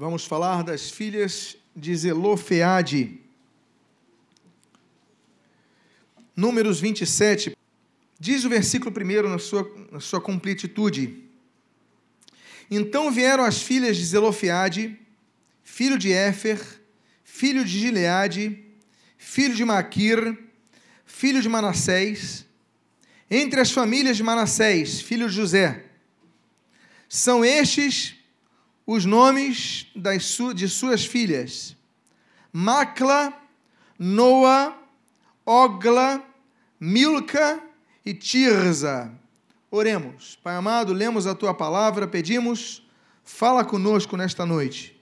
Vamos falar das filhas de Zelofeade. Números 27. Diz o versículo primeiro na sua, na sua completitude. Então vieram as filhas de Zelofeade, filho de Éfer, filho de Gileade, filho de Maquir, filho de Manassés, entre as famílias de Manassés, filho de José. São estes os nomes das de suas filhas: Macla, Noa, Ogla, Milca e Tirza. Oremos. Pai amado, lemos a tua palavra, pedimos, fala conosco nesta noite.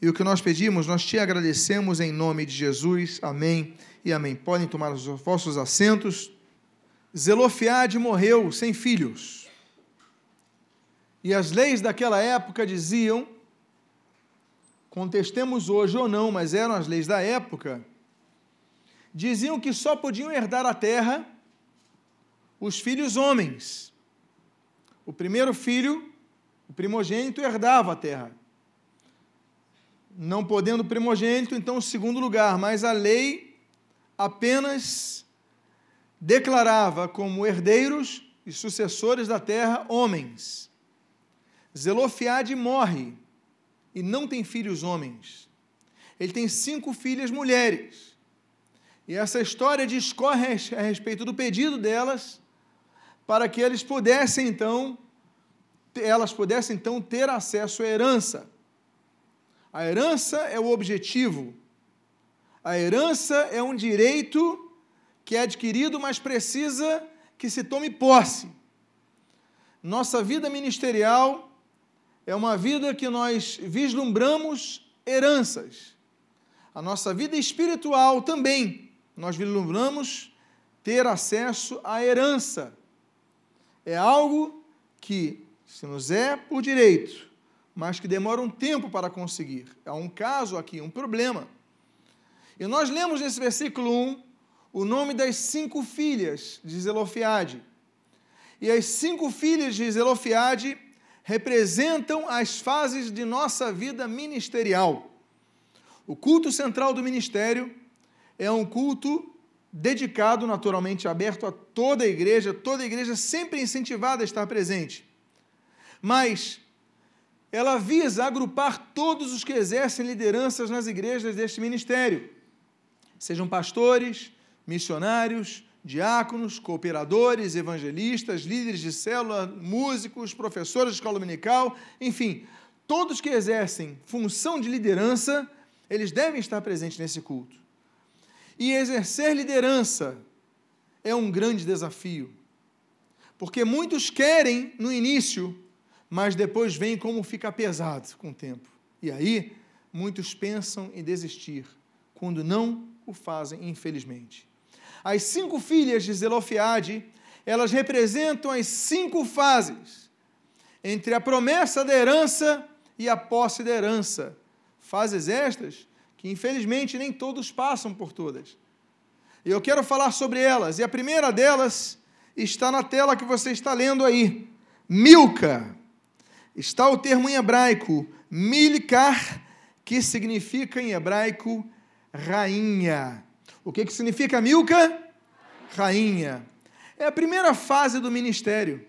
E o que nós pedimos, nós te agradecemos em nome de Jesus. Amém e amém. Podem tomar os vossos assentos. Zelofiade morreu sem filhos. E as leis daquela época diziam, contestemos hoje ou não, mas eram as leis da época, diziam que só podiam herdar a terra os filhos homens. O primeiro filho, o primogênito, herdava a terra. Não podendo o primogênito, então o segundo lugar, mas a lei apenas declarava como herdeiros e sucessores da terra homens. Zelofiade morre e não tem filhos homens. Ele tem cinco filhas mulheres. E essa história discorre a respeito do pedido delas para que eles pudessem então elas pudessem então ter acesso à herança. A herança é o objetivo. A herança é um direito que é adquirido, mas precisa que se tome posse. Nossa vida ministerial é uma vida que nós vislumbramos heranças. A nossa vida espiritual também, nós vislumbramos ter acesso à herança é algo que se nos é por direito, mas que demora um tempo para conseguir. É um caso aqui, um problema. E nós lemos nesse versículo 1 o nome das cinco filhas de Zelofiade. E as cinco filhas de Zelofiade representam as fases de nossa vida ministerial. O culto central do ministério é um culto dedicado, naturalmente aberto a toda a igreja, toda a igreja sempre incentivada a estar presente. Mas ela visa agrupar todos os que exercem lideranças nas igrejas deste ministério, sejam pastores, missionários, diáconos, cooperadores, evangelistas, líderes de célula, músicos, professores de escola dominical, enfim, todos que exercem função de liderança, eles devem estar presentes nesse culto. E exercer liderança é um grande desafio. Porque muitos querem no início, mas depois vem como fica pesado com o tempo. E aí, muitos pensam em desistir, quando não o fazem, infelizmente. As cinco filhas de Zelofiade, elas representam as cinco fases entre a promessa da herança e a posse da herança. Fases estas que infelizmente nem todos passam por todas. E eu quero falar sobre elas, e a primeira delas está na tela que você está lendo aí. Milca. Está o termo em hebraico, Milkar, que significa em hebraico rainha. O que, que significa Milca? Rainha. É a primeira fase do ministério.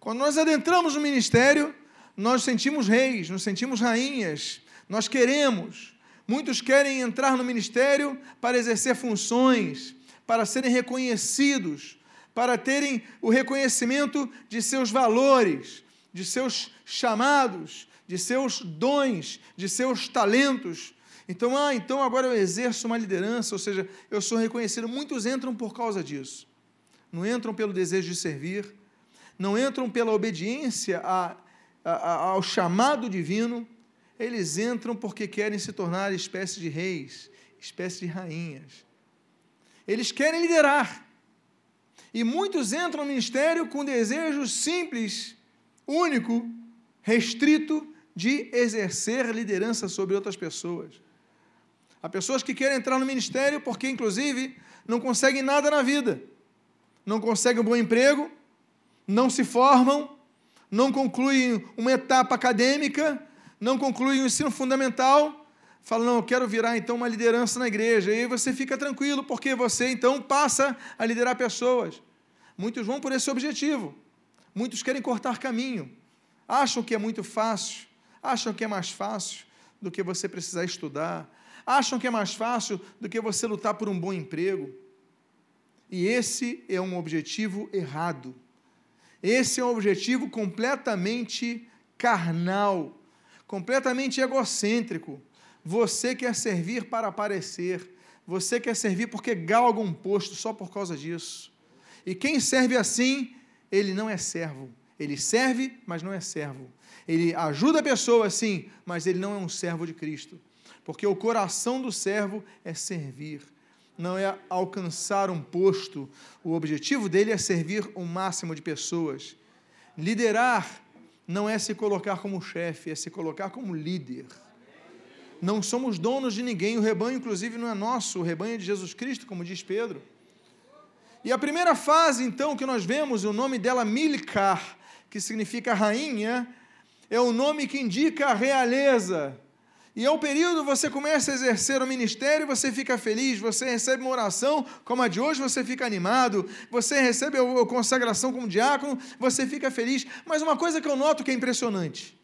Quando nós adentramos no ministério, nós sentimos reis, nos sentimos rainhas, nós queremos, Muitos querem entrar no ministério para exercer funções, para serem reconhecidos, para terem o reconhecimento de seus valores, de seus chamados, de seus dons, de seus talentos. Então, ah, então agora eu exerço uma liderança, ou seja, eu sou reconhecido. Muitos entram por causa disso. Não entram pelo desejo de servir, não entram pela obediência a, a, a, ao chamado divino, eles entram porque querem se tornar espécie de reis, espécie de rainhas. Eles querem liderar. E muitos entram no ministério com desejo simples, único, restrito de exercer liderança sobre outras pessoas. Há pessoas que querem entrar no ministério porque, inclusive, não conseguem nada na vida. Não conseguem um bom emprego, não se formam, não concluem uma etapa acadêmica, não conclui o ensino fundamental, fala, não, eu quero virar então uma liderança na igreja. E aí você fica tranquilo, porque você então passa a liderar pessoas. Muitos vão por esse objetivo. Muitos querem cortar caminho. Acham que é muito fácil, acham que é mais fácil do que você precisar estudar, acham que é mais fácil do que você lutar por um bom emprego. E esse é um objetivo errado. Esse é um objetivo completamente carnal, completamente egocêntrico. Você quer servir para aparecer, você quer servir porque galga um posto só por causa disso. E quem serve assim, ele não é servo. Ele serve, mas não é servo. Ele ajuda a pessoa, sim, mas ele não é um servo de Cristo. Porque o coração do servo é servir, não é alcançar um posto. O objetivo dele é servir o máximo de pessoas. Liderar não é se colocar como chefe, é se colocar como líder. Não somos donos de ninguém, o rebanho, inclusive, não é nosso, o rebanho é de Jesus Cristo, como diz Pedro. E a primeira fase, então, que nós vemos, o nome dela Milcar, que significa rainha, é o nome que indica a realeza. E é período você começa a exercer o ministério, você fica feliz, você recebe uma oração como a de hoje, você fica animado, você recebe a consagração como diácono, você fica feliz. Mas uma coisa que eu noto que é impressionante,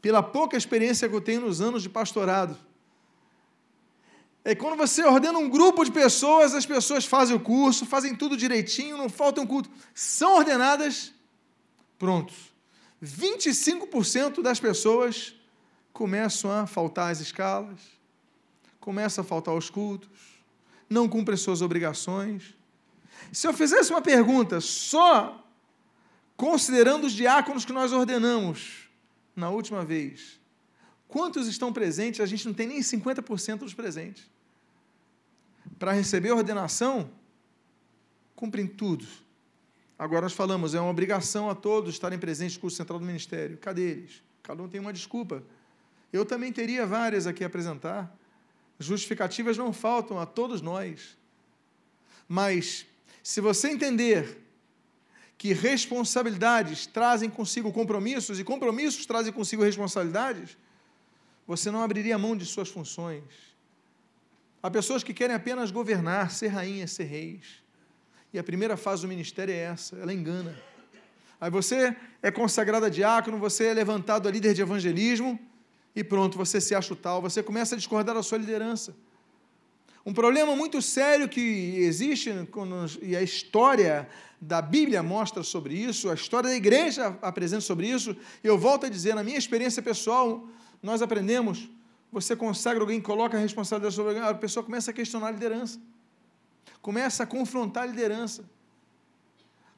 pela pouca experiência que eu tenho nos anos de pastorado, é quando você ordena um grupo de pessoas, as pessoas fazem o curso, fazem tudo direitinho, não falta um culto, são ordenadas, prontos. 25% das pessoas começam a faltar as escalas, começam a faltar os cultos, não cumprem suas obrigações. Se eu fizesse uma pergunta só considerando os diáconos que nós ordenamos na última vez, quantos estão presentes? A gente não tem nem 50% dos presentes. Para receber a ordenação, cumprem tudo. Agora nós falamos, é uma obrigação a todos estarem presentes no curso central do ministério. Cadê eles? Cada um tem uma desculpa. Eu também teria várias aqui a apresentar. Justificativas não faltam a todos nós. Mas, se você entender que responsabilidades trazem consigo compromissos e compromissos trazem consigo responsabilidades, você não abriria mão de suas funções. Há pessoas que querem apenas governar, ser rainhas, ser reis. E a primeira fase do ministério é essa, ela engana. Aí você é consagrado a diácono, você é levantado a líder de evangelismo, e pronto, você se acha tal, você começa a discordar da sua liderança. Um problema muito sério que existe, e a história da Bíblia mostra sobre isso, a história da igreja apresenta sobre isso, eu volto a dizer, na minha experiência pessoal, nós aprendemos, você consagra alguém, coloca a responsabilidade sobre alguém, a pessoa começa a questionar a liderança, começa a confrontar a liderança.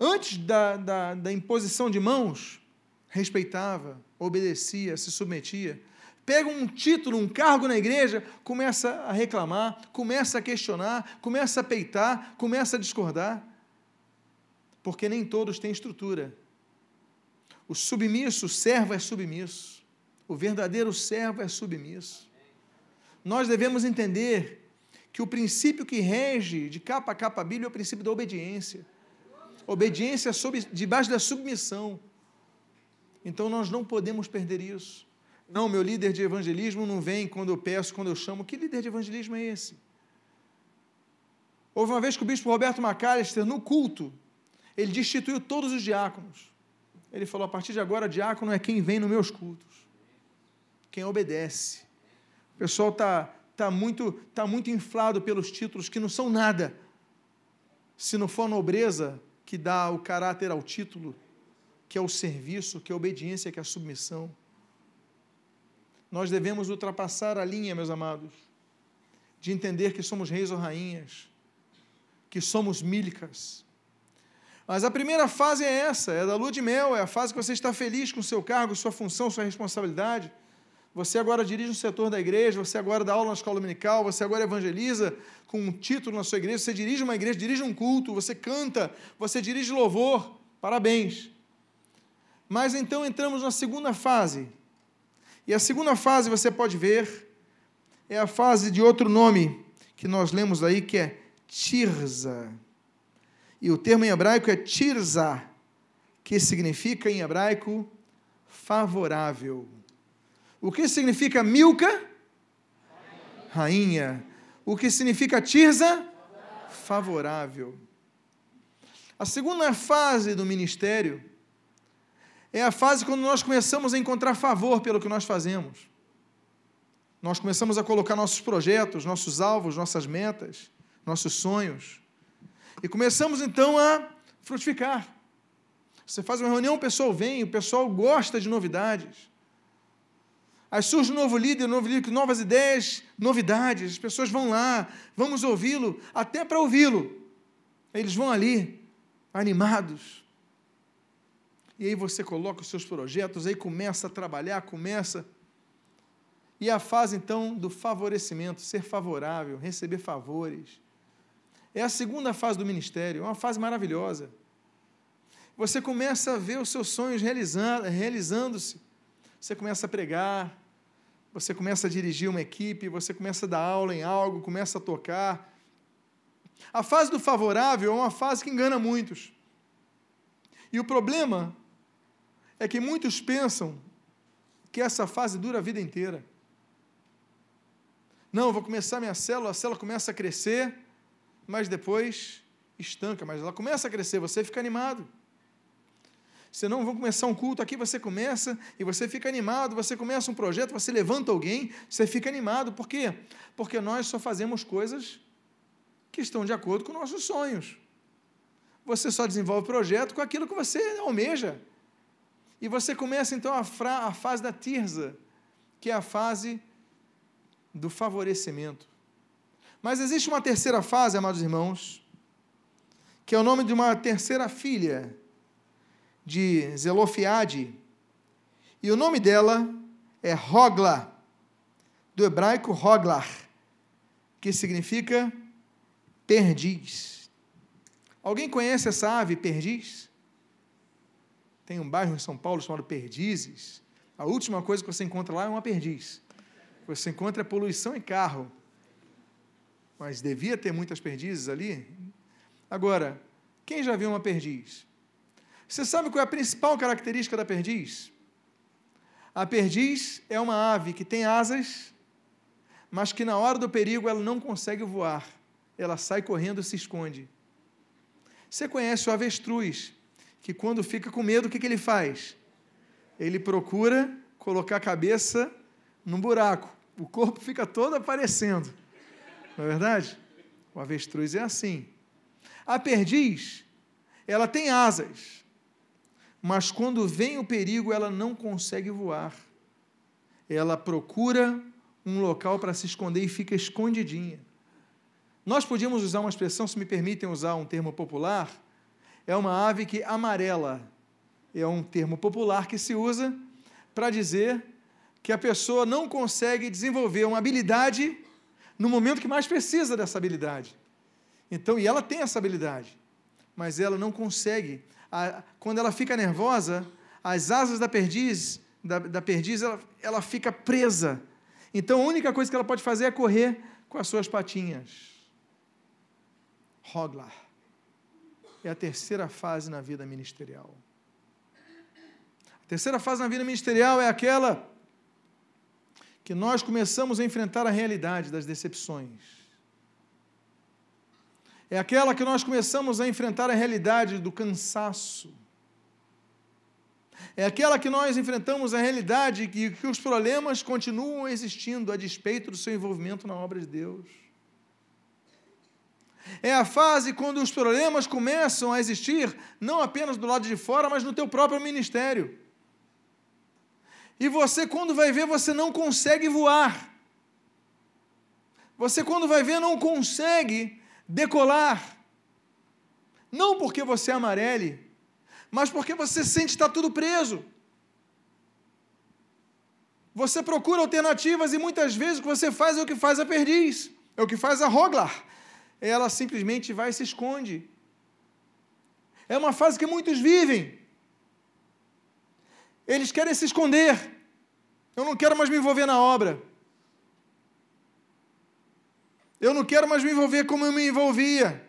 Antes da, da, da imposição de mãos, respeitava, obedecia, se submetia pega um título, um cargo na igreja, começa a reclamar, começa a questionar, começa a peitar, começa a discordar. Porque nem todos têm estrutura. O submisso, o servo é submisso. O verdadeiro servo é submisso. Nós devemos entender que o princípio que rege de capa a capa a Bíblia é o princípio da obediência. Obediência sob, debaixo da submissão. Então nós não podemos perder isso. Não, meu líder de evangelismo não vem quando eu peço, quando eu chamo. Que líder de evangelismo é esse? Houve uma vez que o bispo Roberto McAllister, no culto, ele destituiu todos os diáconos. Ele falou: a partir de agora, diácono é quem vem nos meus cultos, quem obedece. O pessoal está tá muito, tá muito inflado pelos títulos que não são nada. Se não for a nobreza que dá o caráter ao título, que é o serviço, que é a obediência, que é a submissão. Nós devemos ultrapassar a linha, meus amados, de entender que somos reis ou rainhas, que somos mílicas. Mas a primeira fase é essa, é da lua de mel, é a fase que você está feliz com seu cargo, sua função, sua responsabilidade. Você agora dirige um setor da igreja, você agora dá aula na escola dominical, você agora evangeliza com um título na sua igreja, você dirige uma igreja, dirige um culto, você canta, você dirige louvor. Parabéns. Mas então entramos na segunda fase, e a segunda fase, você pode ver, é a fase de outro nome que nós lemos aí, que é Tirza. E o termo em hebraico é Tirza, que significa em hebraico favorável. O que significa Milca? Rainha. O que significa Tirza? Favorável. A segunda fase do ministério é a fase quando nós começamos a encontrar favor pelo que nós fazemos. Nós começamos a colocar nossos projetos, nossos alvos, nossas metas, nossos sonhos. E começamos então a frutificar. Você faz uma reunião, o pessoal vem, o pessoal gosta de novidades. Aí surge um novo líder, um novo líder, novas ideias, novidades. As pessoas vão lá, vamos ouvi-lo, até para ouvi-lo. Eles vão ali, animados. E aí você coloca os seus projetos, aí começa a trabalhar, começa. E a fase então do favorecimento, ser favorável, receber favores. É a segunda fase do ministério, é uma fase maravilhosa. Você começa a ver os seus sonhos realizando-se. Você começa a pregar, você começa a dirigir uma equipe, você começa a dar aula em algo, começa a tocar. A fase do favorável é uma fase que engana muitos. E o problema é que muitos pensam que essa fase dura a vida inteira. Não, vou começar minha célula, a célula começa a crescer, mas depois estanca, mas ela começa a crescer, você fica animado. Você não vão começar um culto aqui, você começa e você fica animado, você começa um projeto, você levanta alguém, você fica animado. Por quê? Porque nós só fazemos coisas que estão de acordo com nossos sonhos. Você só desenvolve projeto com aquilo que você almeja. E você começa então a, a fase da tirza, que é a fase do favorecimento. Mas existe uma terceira fase, amados irmãos, que é o nome de uma terceira filha de Zelofiade. E o nome dela é Rogla, do hebraico Roglar, que significa perdiz. Alguém conhece essa ave perdiz? Tem um bairro em São Paulo chamado Perdizes. A última coisa que você encontra lá é uma perdiz. Você encontra poluição em carro. Mas devia ter muitas perdizes ali. Agora, quem já viu uma perdiz? Você sabe qual é a principal característica da perdiz? A perdiz é uma ave que tem asas, mas que na hora do perigo ela não consegue voar. Ela sai correndo e se esconde. Você conhece o avestruz, que quando fica com medo, o que, que ele faz? Ele procura colocar a cabeça num buraco. O corpo fica todo aparecendo. Não é verdade? O avestruz é assim. A perdiz, ela tem asas, mas quando vem o perigo, ela não consegue voar. Ela procura um local para se esconder e fica escondidinha. Nós podíamos usar uma expressão, se me permitem usar um termo popular, é uma ave que amarela. É um termo popular que se usa para dizer que a pessoa não consegue desenvolver uma habilidade no momento que mais precisa dessa habilidade. Então, e ela tem essa habilidade, mas ela não consegue a, quando ela fica nervosa, as asas da perdiz, da, da perdiz ela, ela fica presa. Então a única coisa que ela pode fazer é correr com as suas patinhas. Roglar. É a terceira fase na vida ministerial. A terceira fase na vida ministerial é aquela que nós começamos a enfrentar a realidade das decepções é aquela que nós começamos a enfrentar a realidade do cansaço. É aquela que nós enfrentamos a realidade que, que os problemas continuam existindo a despeito do seu envolvimento na obra de Deus. É a fase quando os problemas começam a existir, não apenas do lado de fora, mas no teu próprio ministério. E você, quando vai ver, você não consegue voar. Você, quando vai ver, não consegue decolar. Não porque você é amarele, mas porque você sente está tudo preso. Você procura alternativas e muitas vezes o que você faz é o que faz a perdiz, é o que faz a roglar. Ela simplesmente vai e se esconde. É uma fase que muitos vivem. Eles querem se esconder. Eu não quero mais me envolver na obra. Eu não quero mais me envolver como eu me envolvia.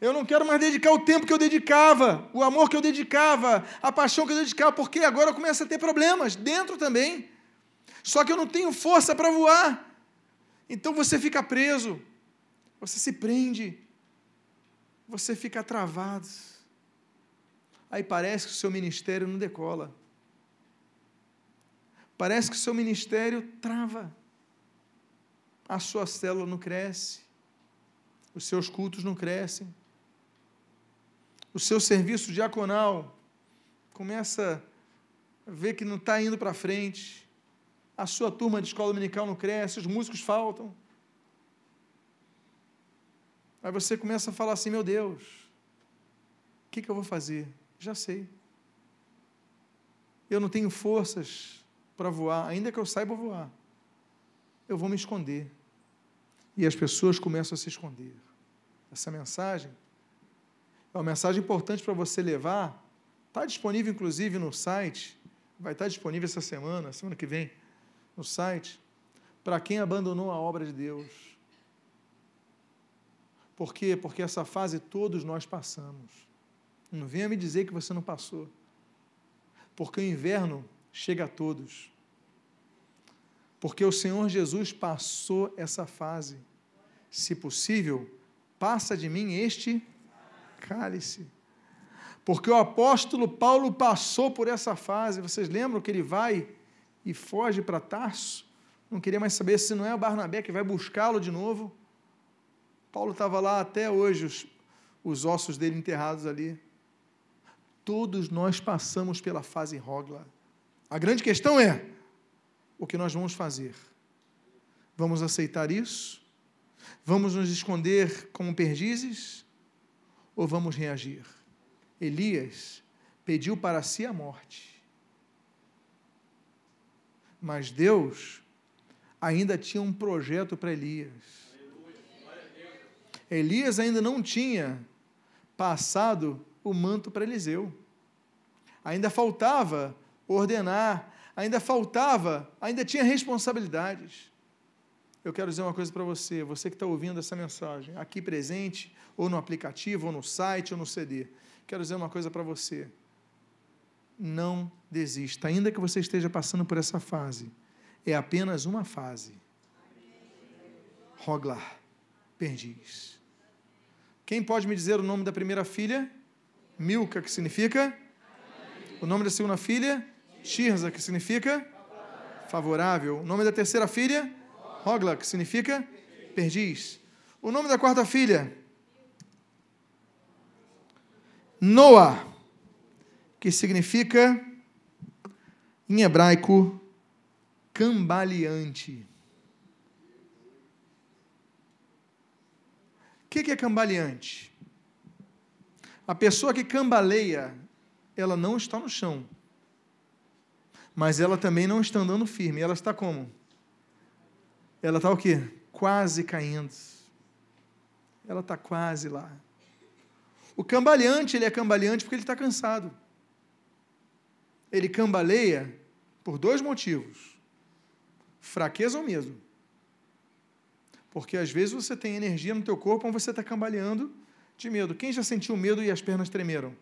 Eu não quero mais dedicar o tempo que eu dedicava, o amor que eu dedicava, a paixão que eu dedicava, porque agora eu começo a ter problemas dentro também. Só que eu não tenho força para voar. Então você fica preso, você se prende, você fica travado. Aí parece que o seu ministério não decola. Parece que o seu ministério trava. A sua célula não cresce. Os seus cultos não crescem o seu serviço diaconal começa a ver que não está indo para frente, a sua turma de escola dominical não cresce, os músicos faltam. Aí você começa a falar assim: meu Deus, o que, que eu vou fazer? Já sei. Eu não tenho forças para voar, ainda que eu saiba voar. Eu vou me esconder. E as pessoas começam a se esconder. Essa mensagem é uma mensagem importante para você levar. Está disponível, inclusive, no site. Vai estar disponível essa semana, semana que vem, no site. Para quem abandonou a obra de Deus. Por quê? Porque essa fase todos nós passamos. Não venha me dizer que você não passou. Porque o inverno chega a todos. Porque o Senhor Jesus passou essa fase. Se possível, passa de mim este cálice. Porque o apóstolo Paulo passou por essa fase. Vocês lembram que ele vai e foge para Tarso? Não queria mais saber se não é o Barnabé que vai buscá-lo de novo. Paulo estava lá até hoje, os, os ossos dele enterrados ali. Todos nós passamos pela fase Rogla. A grande questão é: o que nós vamos fazer? Vamos aceitar isso? Vamos nos esconder como perdizes? ou vamos reagir? Elias pediu para si a morte. Mas Deus ainda tinha um projeto para Elias. Elias ainda não tinha passado o manto para Eliseu. Ainda faltava ordenar, ainda faltava, ainda tinha responsabilidades. Eu quero dizer uma coisa para você, você que está ouvindo essa mensagem, aqui presente, ou no aplicativo, ou no site, ou no CD. Quero dizer uma coisa para você. Não desista, ainda que você esteja passando por essa fase. É apenas uma fase. Roglar, perdiz. Quem pode me dizer o nome da primeira filha? Milka, que significa? O nome da segunda filha? Tirza, que significa? Favorável. O nome da terceira filha? Rogla, que significa? Perdiz. O nome da quarta filha? Noa, que significa, em hebraico, cambaleante. O que é cambaleante? A pessoa que cambaleia, ela não está no chão, mas ela também não está andando firme. Ela está como? Ela está o quê? Quase caindo. Ela está quase lá. O cambaleante, ele é cambaleante porque ele está cansado. Ele cambaleia por dois motivos: fraqueza ou medo. Porque às vezes você tem energia no teu corpo, mas você está cambaleando de medo. Quem já sentiu medo e as pernas tremeram?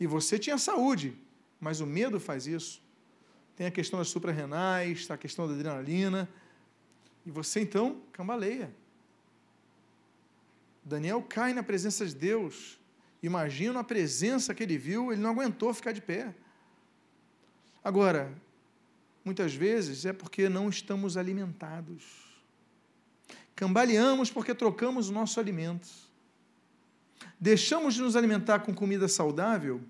E você tinha saúde, mas o medo faz isso. Tem a questão das suprarrenais, a questão da adrenalina. E você então cambaleia. Daniel cai na presença de Deus. Imagina a presença que ele viu, ele não aguentou ficar de pé. Agora, muitas vezes é porque não estamos alimentados. Cambaleamos porque trocamos o nosso alimento. Deixamos de nos alimentar com comida saudável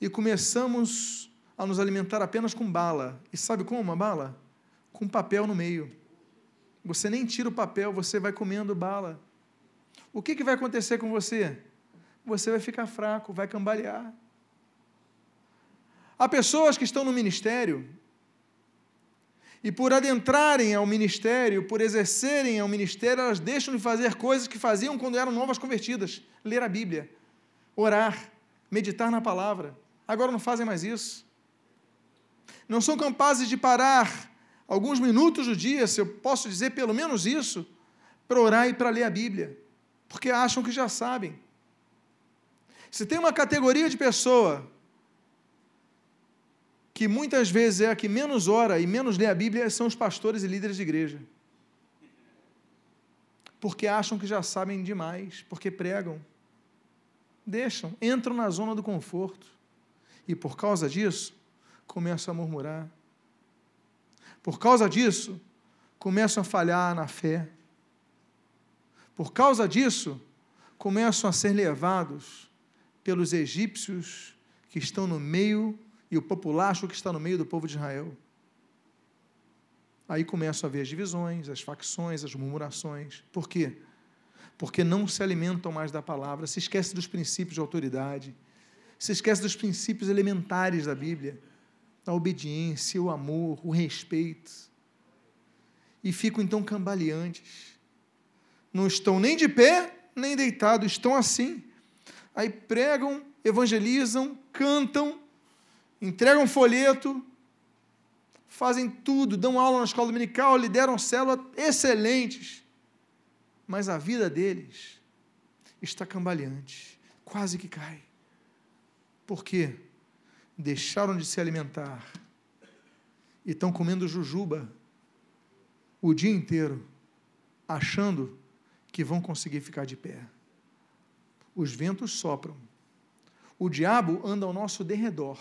e começamos a nos alimentar apenas com bala. E sabe como uma bala? Com papel no meio. Você nem tira o papel, você vai comendo bala o que, que vai acontecer com você? Você vai ficar fraco, vai cambalear. Há pessoas que estão no ministério e por adentrarem ao ministério, por exercerem ao ministério, elas deixam de fazer coisas que faziam quando eram novas convertidas: ler a Bíblia, orar, meditar na palavra. Agora não fazem mais isso. Não são capazes de parar alguns minutos do dia, se eu posso dizer pelo menos isso, para orar e para ler a Bíblia, porque acham que já sabem. Se tem uma categoria de pessoa que muitas vezes é a que menos ora e menos lê a Bíblia, são os pastores e líderes de igreja. Porque acham que já sabem demais, porque pregam. Deixam, entram na zona do conforto. E por causa disso, começam a murmurar. Por causa disso, começam a falhar na fé. Por causa disso, começam a ser levados pelos egípcios que estão no meio e o populacho que está no meio do povo de Israel. Aí começam a ver as divisões, as facções, as murmurações. Por quê? Porque não se alimentam mais da palavra, se esquece dos princípios de autoridade, se esquece dos princípios elementares da Bíblia, a obediência, o amor, o respeito. E ficam então cambaleantes. Não estão nem de pé, nem deitados, estão assim. Aí pregam, evangelizam, cantam, entregam folheto, fazem tudo, dão aula na escola dominical, lideram célula excelentes. Mas a vida deles está cambaleante, quase que cai. Por quê? Deixaram de se alimentar e estão comendo jujuba o dia inteiro, achando que vão conseguir ficar de pé. Os ventos sopram. O diabo anda ao nosso derredor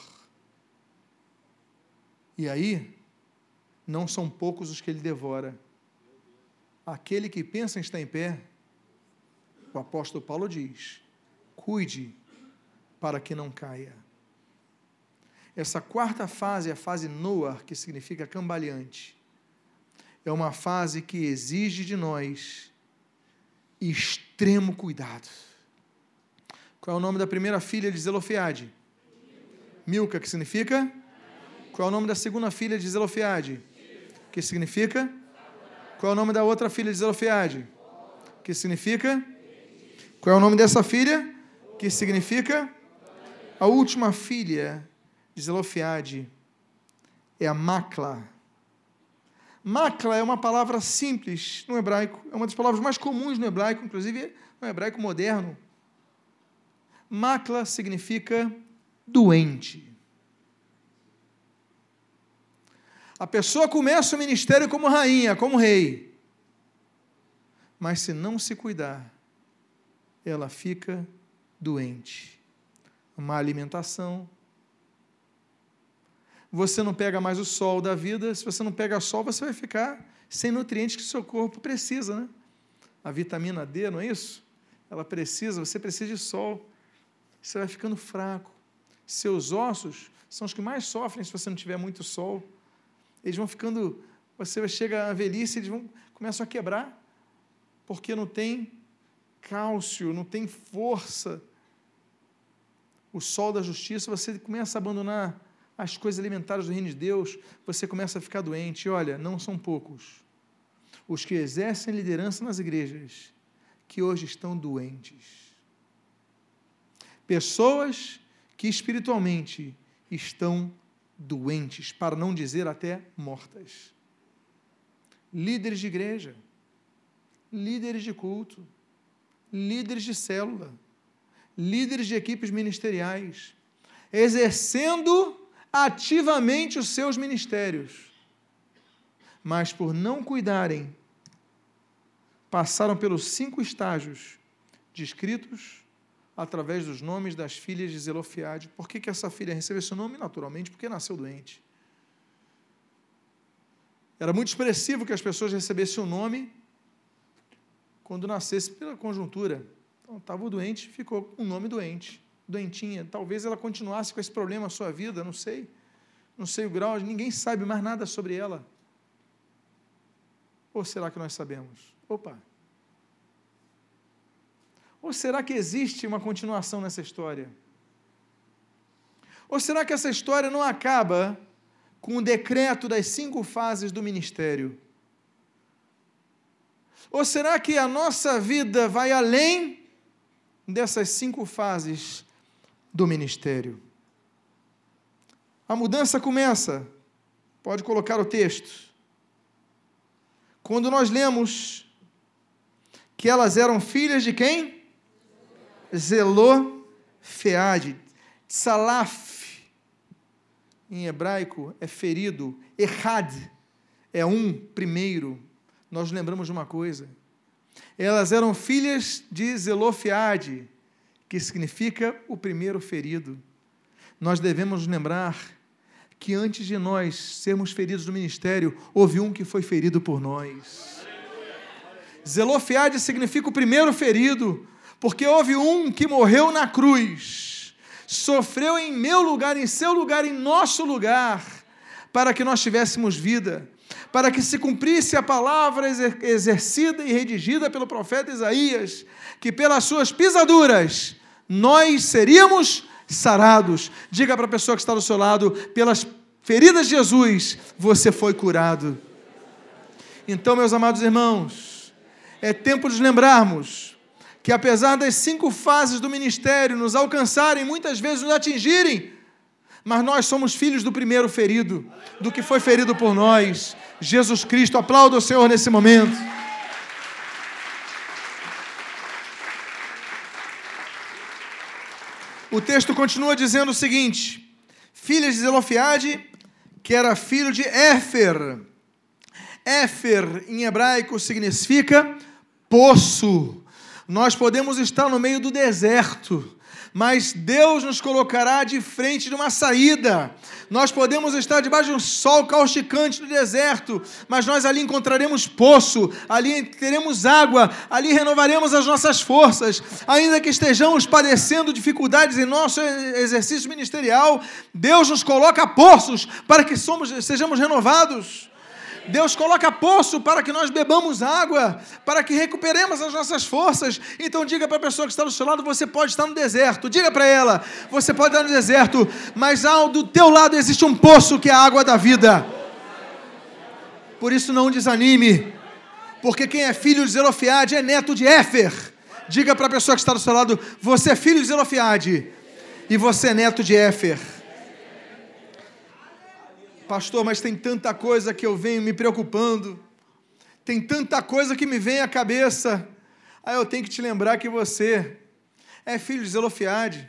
e aí, não são poucos os que ele devora. Aquele que pensa em estar em pé, o apóstolo Paulo diz: cuide para que não caia. Essa quarta fase é a fase Noah, que significa cambaleante. É uma fase que exige de nós extremo cuidado. Qual é o nome da primeira filha de Zelofeade? Milca, que significa? Qual é o nome da segunda filha de Zelofeade? Que significa? Qual é o nome da outra filha de Zelofeade? Que significa? Qual é o nome dessa filha? Que significa? A última filha de Zelofeade é a Macla. Macla é uma palavra simples no hebraico, é uma das palavras mais comuns no hebraico, inclusive no hebraico moderno. Macla significa doente. A pessoa começa o ministério como rainha, como rei. Mas se não se cuidar, ela fica doente. Uma alimentação. Você não pega mais o sol da vida. Se você não pega sol, você vai ficar sem nutrientes que o seu corpo precisa, né? A vitamina D, não é isso? Ela precisa, você precisa de sol. Você vai ficando fraco. Seus ossos são os que mais sofrem se você não tiver muito sol eles vão ficando, você chega à velhice, eles vão começam a quebrar, porque não tem cálcio, não tem força. O sol da justiça, você começa a abandonar as coisas alimentares do reino de Deus, você começa a ficar doente. E olha, não são poucos os que exercem liderança nas igrejas que hoje estão doentes. Pessoas que espiritualmente estão doentes, para não dizer até mortas. Líderes de igreja, líderes de culto, líderes de célula, líderes de equipes ministeriais, exercendo ativamente os seus ministérios, mas por não cuidarem, passaram pelos cinco estágios descritos através dos nomes das filhas de Zelofiade. Por que, que essa filha recebeu esse nome? Naturalmente, porque nasceu doente. Era muito expressivo que as pessoas recebessem o nome quando nascesse pela conjuntura. Então, estava doente, ficou um nome doente, doentinha. Talvez ela continuasse com esse problema na sua vida, não sei. Não sei o grau, ninguém sabe mais nada sobre ela. Ou será que nós sabemos? Opa, ou será que existe uma continuação nessa história? Ou será que essa história não acaba com o decreto das cinco fases do ministério? Ou será que a nossa vida vai além dessas cinco fases do ministério? A mudança começa, pode colocar o texto, quando nós lemos que elas eram filhas de quem? Zelofeade. Salaf, em hebraico, é ferido. Errad é um primeiro. Nós lembramos de uma coisa. Elas eram filhas de Zelofeade, que significa o primeiro ferido. Nós devemos lembrar que antes de nós sermos feridos no ministério, houve um que foi ferido por nós. Zelofeade significa o primeiro ferido, porque houve um que morreu na cruz, sofreu em meu lugar, em seu lugar, em nosso lugar, para que nós tivéssemos vida, para que se cumprisse a palavra exercida e redigida pelo profeta Isaías, que pelas suas pisaduras nós seríamos sarados. Diga para a pessoa que está do seu lado: pelas feridas de Jesus, você foi curado. Então, meus amados irmãos, é tempo de lembrarmos que, apesar das cinco fases do ministério nos alcançarem, muitas vezes nos atingirem, mas nós somos filhos do primeiro ferido, do que foi ferido por nós, Jesus Cristo. Aplauda o Senhor nesse momento. O texto continua dizendo o seguinte: filhas de Zelofiade, que era filho de Éfer. Éfer, em hebraico, significa poço. Nós podemos estar no meio do deserto, mas Deus nos colocará de frente de uma saída. Nós podemos estar debaixo de um sol causticante no deserto, mas nós ali encontraremos poço, ali teremos água, ali renovaremos as nossas forças. Ainda que estejamos padecendo dificuldades em nosso exercício ministerial, Deus nos coloca poços para que somos, sejamos renovados. Deus coloca poço para que nós bebamos água, para que recuperemos as nossas forças. Então diga para a pessoa que está do seu lado, você pode estar no deserto. Diga para ela, você pode estar no deserto, mas ao do teu lado existe um poço que é a água da vida. Por isso não desanime, porque quem é filho de Zelofiade é neto de Éfer. Diga para a pessoa que está do seu lado, você é filho de Zelofiade e você é neto de Éfer. Pastor, mas tem tanta coisa que eu venho me preocupando, tem tanta coisa que me vem à cabeça. Aí eu tenho que te lembrar que você é filho de Zelofiade,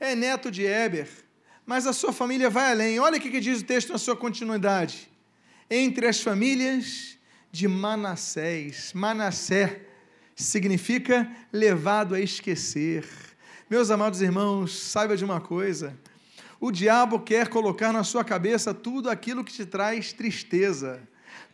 é neto de Éber, mas a sua família vai além. Olha o que diz o texto na sua continuidade. Entre as famílias de Manassés. Manassé significa levado a esquecer. Meus amados irmãos, saiba de uma coisa o diabo quer colocar na sua cabeça tudo aquilo que te traz tristeza,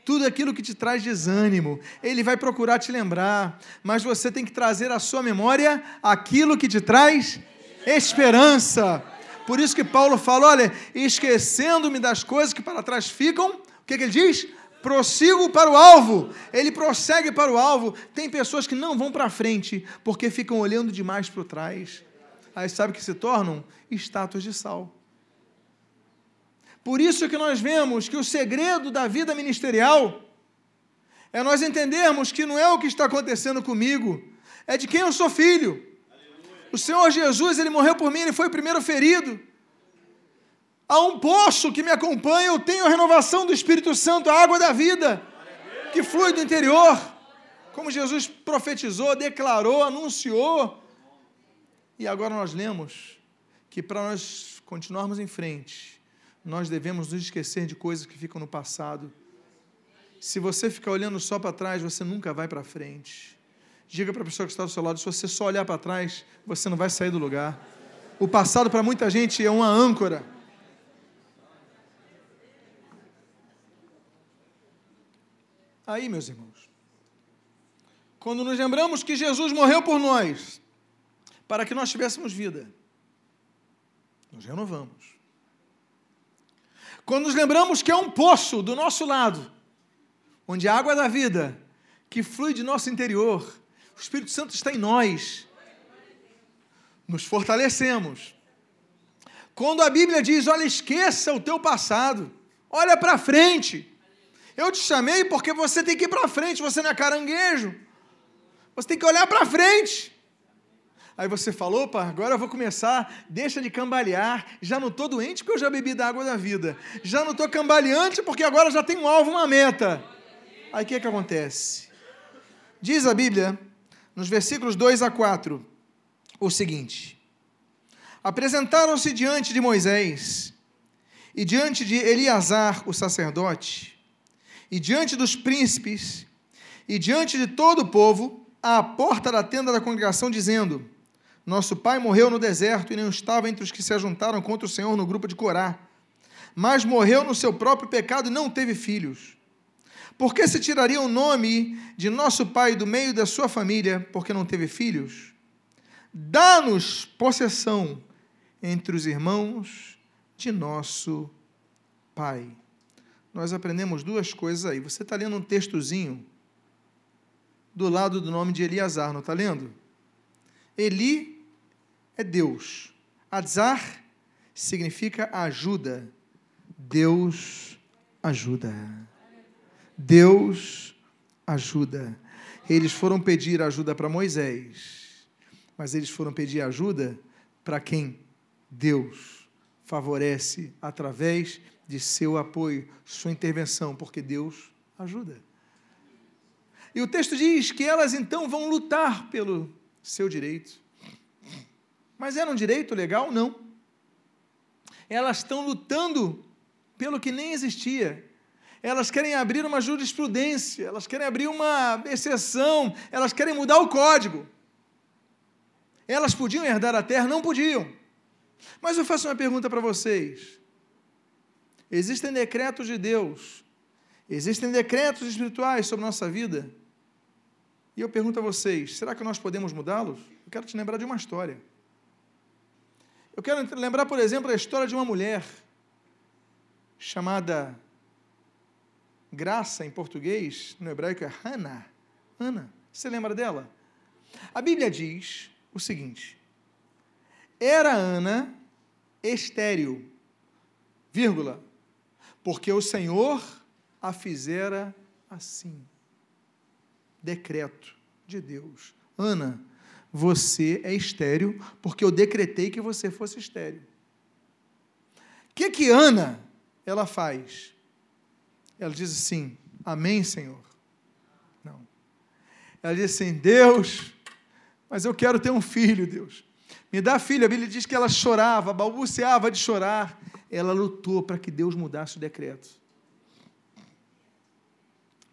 tudo aquilo que te traz desânimo. Ele vai procurar te lembrar, mas você tem que trazer à sua memória aquilo que te traz esperança. Por isso que Paulo fala: olha, esquecendo-me das coisas que para trás ficam, o que, que ele diz? prossigo para o alvo. Ele prossegue para o alvo. Tem pessoas que não vão para frente porque ficam olhando demais para trás. Aí sabe que se tornam estátuas de sal. Por isso que nós vemos que o segredo da vida ministerial é nós entendermos que não é o que está acontecendo comigo, é de quem eu sou filho. O Senhor Jesus, ele morreu por mim, ele foi o primeiro ferido. Há um poço que me acompanha, eu tenho a renovação do Espírito Santo, a água da vida, que flui do interior. Como Jesus profetizou, declarou, anunciou. E agora nós lemos que para nós continuarmos em frente, nós devemos nos esquecer de coisas que ficam no passado. Se você ficar olhando só para trás, você nunca vai para frente. Diga para a pessoa que está do seu lado: se você só olhar para trás, você não vai sair do lugar. O passado, para muita gente, é uma âncora. Aí, meus irmãos, quando nos lembramos que Jesus morreu por nós, para que nós tivéssemos vida, nos renovamos. Quando nos lembramos que é um poço do nosso lado, onde a água da vida, que flui de nosso interior, o Espírito Santo está em nós, nos fortalecemos. Quando a Bíblia diz: olha, esqueça o teu passado, olha para frente. Eu te chamei porque você tem que ir para frente, você não é caranguejo. Você tem que olhar para frente. Aí você falou, opa, agora eu vou começar, deixa de cambalear. Já não estou doente porque eu já bebi da água da vida. Já não estou cambaleante porque agora já tenho um alvo, uma meta. Aí o que, é que acontece? Diz a Bíblia nos versículos 2 a 4, o seguinte: Apresentaram-se diante de Moisés e diante de Eleazar, o sacerdote, e diante dos príncipes, e diante de todo o povo, à porta da tenda da congregação, dizendo: Nosso pai morreu no deserto e não estava entre os que se ajuntaram contra o Senhor no grupo de Corá, mas morreu no seu próprio pecado e não teve filhos. Por que se tiraria o nome de nosso pai do meio da sua família, porque não teve filhos? Dá-nos possessão entre os irmãos de nosso pai. Nós aprendemos duas coisas aí. Você está lendo um textozinho do lado do nome de Eliazar, não está lendo? Eli é Deus. Azar significa ajuda. Deus ajuda. Deus ajuda. Eles foram pedir ajuda para Moisés, mas eles foram pedir ajuda para quem Deus favorece através de seu apoio, sua intervenção, porque Deus ajuda. E o texto diz que elas então vão lutar pelo seu direito. Mas era um direito legal? Não. Elas estão lutando pelo que nem existia. Elas querem abrir uma jurisprudência, elas querem abrir uma exceção, elas querem mudar o código. Elas podiam herdar a terra? Não podiam. Mas eu faço uma pergunta para vocês. Existem decretos de Deus, existem decretos espirituais sobre nossa vida. E eu pergunto a vocês: será que nós podemos mudá-los? Eu quero te lembrar de uma história. Eu quero lembrar, por exemplo, a história de uma mulher chamada graça em português, no hebraico é Hannah. Ana, você lembra dela? A Bíblia diz o seguinte: Era Ana estéril, vírgula, porque o Senhor a fizera assim. Decreto de Deus. Ana, você é estéril porque eu decretei que você fosse estéril. O que que Ana ela faz? Ela diz assim: Amém, Senhor. Não. Ela diz assim: Deus, mas eu quero ter um filho, Deus. Me dá filho. A Bíblia diz que ela chorava, balbuciava de chorar. Ela lutou para que Deus mudasse o decreto.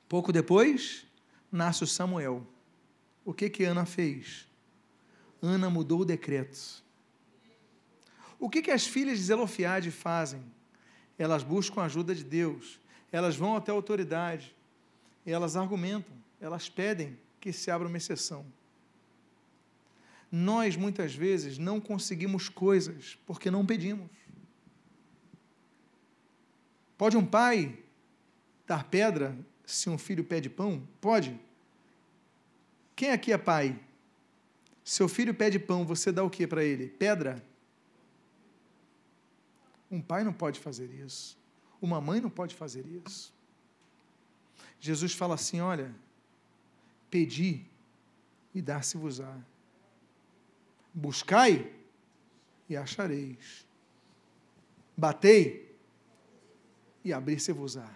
Pouco depois, nasce o Samuel. O que que Ana fez? Ana mudou o decreto. O que que as filhas de Zelofiade fazem? Elas buscam a ajuda de Deus elas vão até a autoridade, elas argumentam, elas pedem que se abra uma exceção. Nós, muitas vezes, não conseguimos coisas porque não pedimos. Pode um pai dar pedra se um filho pede pão? Pode. Quem aqui é pai? Seu filho pede pão, você dá o que para ele? Pedra? Um pai não pode fazer isso. Uma mãe não pode fazer isso. Jesus fala assim: olha, pedi e dar-se-vos-á. Buscai e achareis. Batei e abrir-se-vos-á.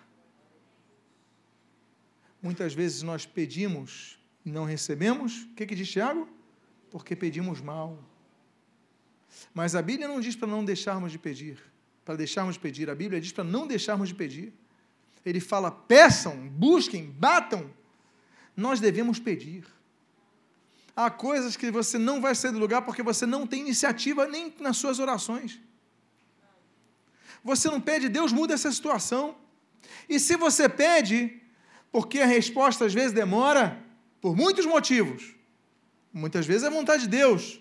Muitas vezes nós pedimos e não recebemos. O que, que diz Tiago? Porque pedimos mal. Mas a Bíblia não diz para não deixarmos de pedir para deixarmos de pedir. A Bíblia diz para não deixarmos de pedir. Ele fala: peçam, busquem, batam. Nós devemos pedir. Há coisas que você não vai sair do lugar porque você não tem iniciativa nem nas suas orações. Você não pede, Deus muda essa situação. E se você pede, porque a resposta às vezes demora, por muitos motivos, muitas vezes é vontade de Deus,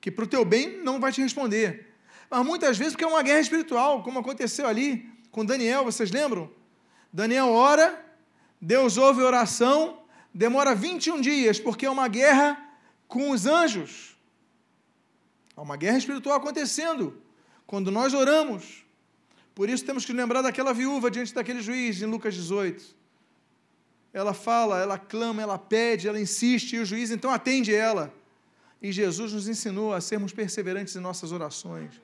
que para o teu bem não vai te responder mas muitas vezes porque é uma guerra espiritual, como aconteceu ali com Daniel, vocês lembram? Daniel ora, Deus ouve a oração, demora 21 dias, porque é uma guerra com os anjos. Há uma guerra espiritual acontecendo quando nós oramos. Por isso temos que lembrar daquela viúva diante daquele juiz, em Lucas 18. Ela fala, ela clama, ela pede, ela insiste, e o juiz então atende ela. E Jesus nos ensinou a sermos perseverantes em nossas orações.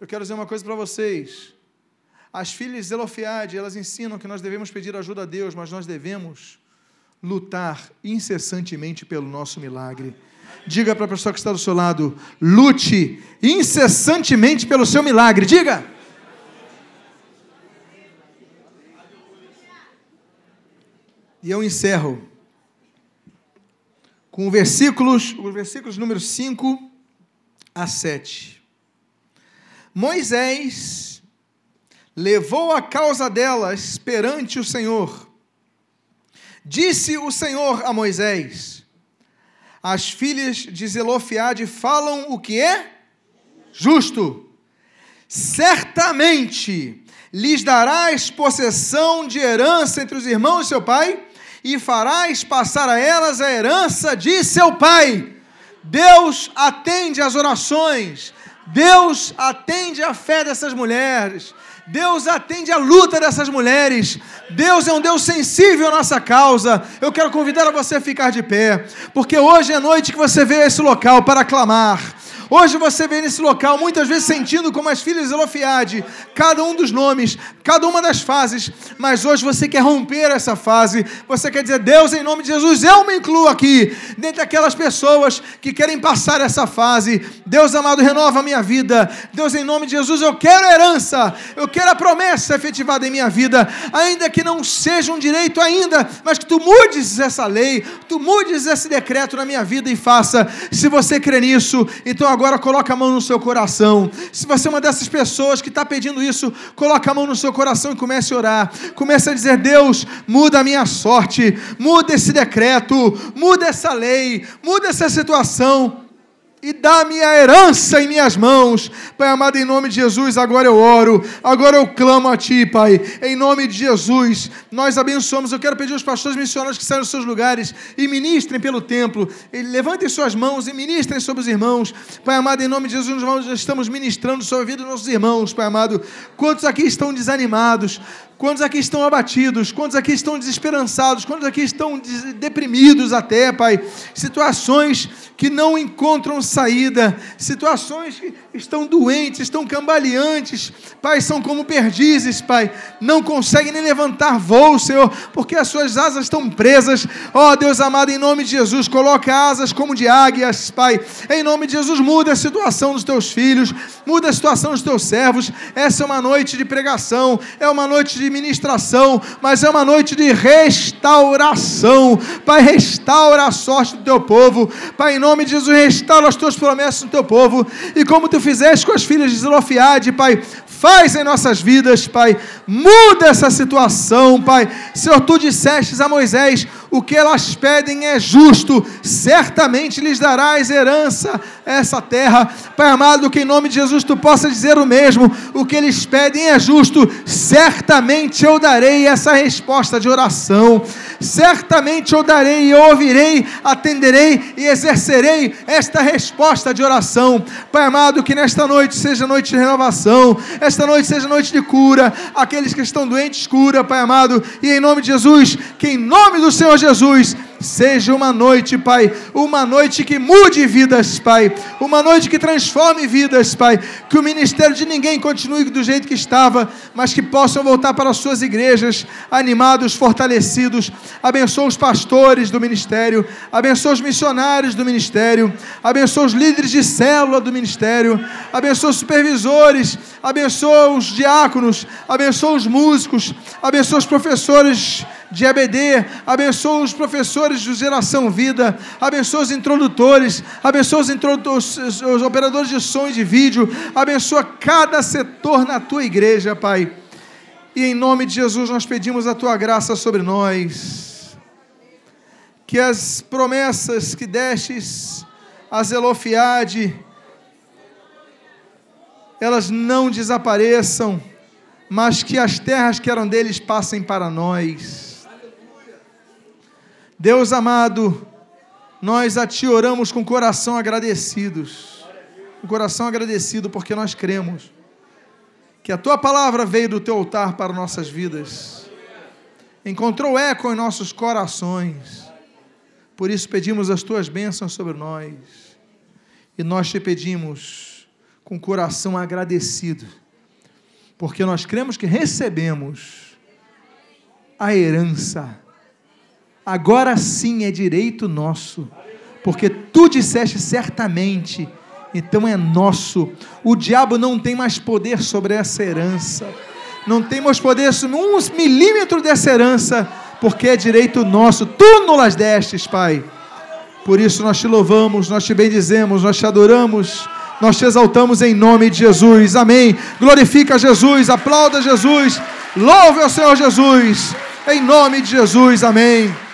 Eu quero dizer uma coisa para vocês. As filhas de Zelofiade, elas ensinam que nós devemos pedir ajuda a Deus, mas nós devemos lutar incessantemente pelo nosso milagre. Diga para a pessoa que está do seu lado: lute incessantemente pelo seu milagre. Diga. E eu encerro com versículos, os versículos número 5 a 7. Moisés levou a causa delas perante o Senhor. Disse o Senhor a Moisés: As filhas de Zelofiade falam o que é justo. Certamente lhes darás possessão de herança entre os irmãos de seu pai, e farás passar a elas a herança de seu pai. Deus atende às orações, Deus atende à fé dessas mulheres, Deus atende a luta dessas mulheres. Deus é um Deus sensível à nossa causa. Eu quero convidar a você a ficar de pé, porque hoje é noite que você veio a esse local para clamar. Hoje você vem nesse local, muitas vezes sentindo como as filhas de Elofiade, cada um dos nomes, cada uma das fases, mas hoje você quer romper essa fase, você quer dizer, Deus, em nome de Jesus, eu me incluo aqui, dentre aquelas pessoas que querem passar essa fase. Deus amado, renova a minha vida. Deus, em nome de Jesus, eu quero a herança, eu quero a promessa efetivada em minha vida, ainda que não seja um direito ainda, mas que tu mudes essa lei, tu mudes esse decreto na minha vida e faça. Se você crê nisso, então agora coloca a mão no seu coração. Se você é uma dessas pessoas que está pedindo isso, coloca a mão no seu coração e comece a orar. Comece a dizer: Deus, muda a minha sorte, muda esse decreto, muda essa lei, muda essa situação e dá-me a herança em minhas mãos. Pai amado, em nome de Jesus, agora eu oro, agora eu clamo a Ti, Pai, em nome de Jesus, nós abençoamos. Eu quero pedir aos pastores missionários que saiam dos seus lugares e ministrem pelo templo, levantem suas mãos e ministrem sobre os irmãos. Pai amado, em nome de Jesus, nós estamos ministrando sobre a vida dos nossos irmãos, Pai amado. Quantos aqui estão desanimados? Quantos aqui estão abatidos? Quantos aqui estão desesperançados? Quantos aqui estão deprimidos até, Pai? Situações que não encontram saída, situações que estão doentes, estão cambaleantes, Pai, são como perdizes, Pai, não conseguem nem levantar voo, Senhor, porque as suas asas estão presas. Ó oh, Deus amado, em nome de Jesus, coloca asas como de águias, Pai. Em nome de Jesus, muda a situação dos teus filhos, muda a situação dos teus servos. Essa é uma noite de pregação, é uma noite de ministração, mas é uma noite de restauração. Pai, restaura a sorte do teu povo. Pai, em nome de Jesus, restaura as tuas promessas no teu povo. E como tu fizeste com as filhas de Zelofiade, Pai, faz em nossas vidas, Pai. Muda essa situação, Pai. Senhor, tu dissestes a Moisés: o que elas pedem é justo, certamente lhes darás herança essa terra. Pai amado, que em nome de Jesus tu possa dizer o mesmo: o que eles pedem é justo, certamente eu darei essa resposta de oração. Certamente eu darei, eu ouvirei, atenderei e exercerei esta resposta de oração. Pai amado, que nesta noite seja noite de renovação, esta noite seja noite de cura. Aqueles que estão doentes, cura, Pai amado, e em nome de Jesus, que em nome do Senhor Jesus, Seja uma noite, Pai, uma noite que mude vidas, Pai, uma noite que transforme vidas, Pai, que o ministério de ninguém continue do jeito que estava, mas que possam voltar para as suas igrejas animados, fortalecidos. Abençoa os pastores do ministério, abençoa os missionários do ministério, abençoa os líderes de célula do ministério, abençoa os supervisores, abençoa os diáconos, abençoa os músicos, abençoa os professores de EBD, abençoa os professores de Geração Vida, abençoa os introdutores, abençoa os, os, os operadores de som e de vídeo, abençoa cada setor na tua igreja, Pai. E em nome de Jesus nós pedimos a tua graça sobre nós. Que as promessas que destes a Zelofiade, elas não desapareçam, mas que as terras que eram deles passem para nós Deus amado, nós a Ti oramos com coração agradecidos, com coração agradecido porque nós cremos que a Tua palavra veio do Teu altar para nossas vidas, encontrou eco em nossos corações, por isso pedimos as Tuas bênçãos sobre nós. E nós Te pedimos com coração agradecido, porque nós cremos que recebemos a herança agora sim é direito nosso, porque tu disseste certamente, então é nosso. O diabo não tem mais poder sobre essa herança, não tem mais poder sobre uns milímetros dessa herança, porque é direito nosso. Tu não las destes, Pai. Por isso nós te louvamos, nós te bendizemos, nós te adoramos, nós te exaltamos em nome de Jesus. Amém. Glorifica Jesus, aplauda Jesus, louve ao Senhor Jesus, em nome de Jesus. Amém.